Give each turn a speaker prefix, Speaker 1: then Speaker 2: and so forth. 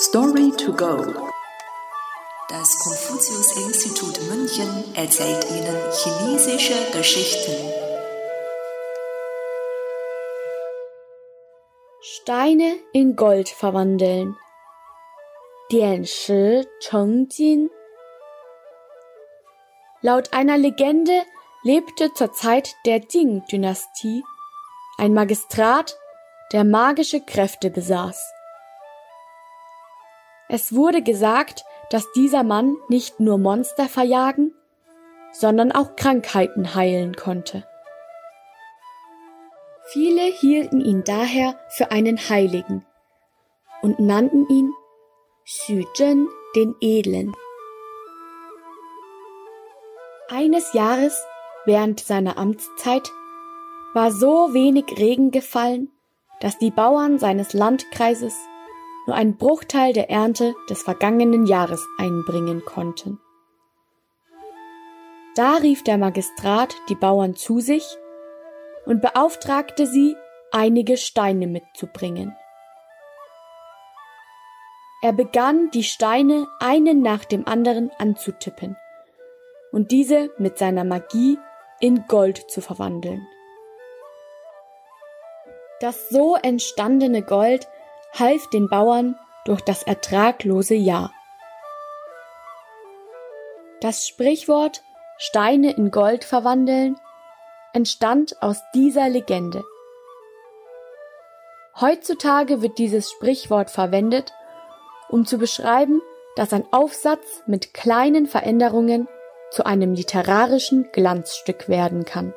Speaker 1: Story to go. Das Konfuzius-Institut München erzählt Ihnen chinesische Geschichten.
Speaker 2: Steine in Gold verwandeln. Dian Shi Cheng Jin. Laut einer Legende lebte zur Zeit der Jing-Dynastie ein Magistrat, der magische Kräfte besaß. Es wurde gesagt, dass dieser Mann nicht nur Monster verjagen, sondern auch Krankheiten heilen konnte. Viele hielten ihn daher für einen Heiligen und nannten ihn Zhen den Edlen. Eines Jahres während seiner Amtszeit war so wenig Regen gefallen, dass die Bauern seines Landkreises nur einen Bruchteil der Ernte des vergangenen Jahres einbringen konnten. Da rief der Magistrat die Bauern zu sich und beauftragte sie, einige Steine mitzubringen. Er begann, die Steine einen nach dem anderen anzutippen und diese mit seiner Magie in Gold zu verwandeln. Das so entstandene Gold half den Bauern durch das ertraglose Jahr. Das Sprichwort Steine in Gold verwandeln entstand aus dieser Legende. Heutzutage wird dieses Sprichwort verwendet, um zu beschreiben, dass ein Aufsatz mit kleinen Veränderungen zu einem literarischen Glanzstück werden kann.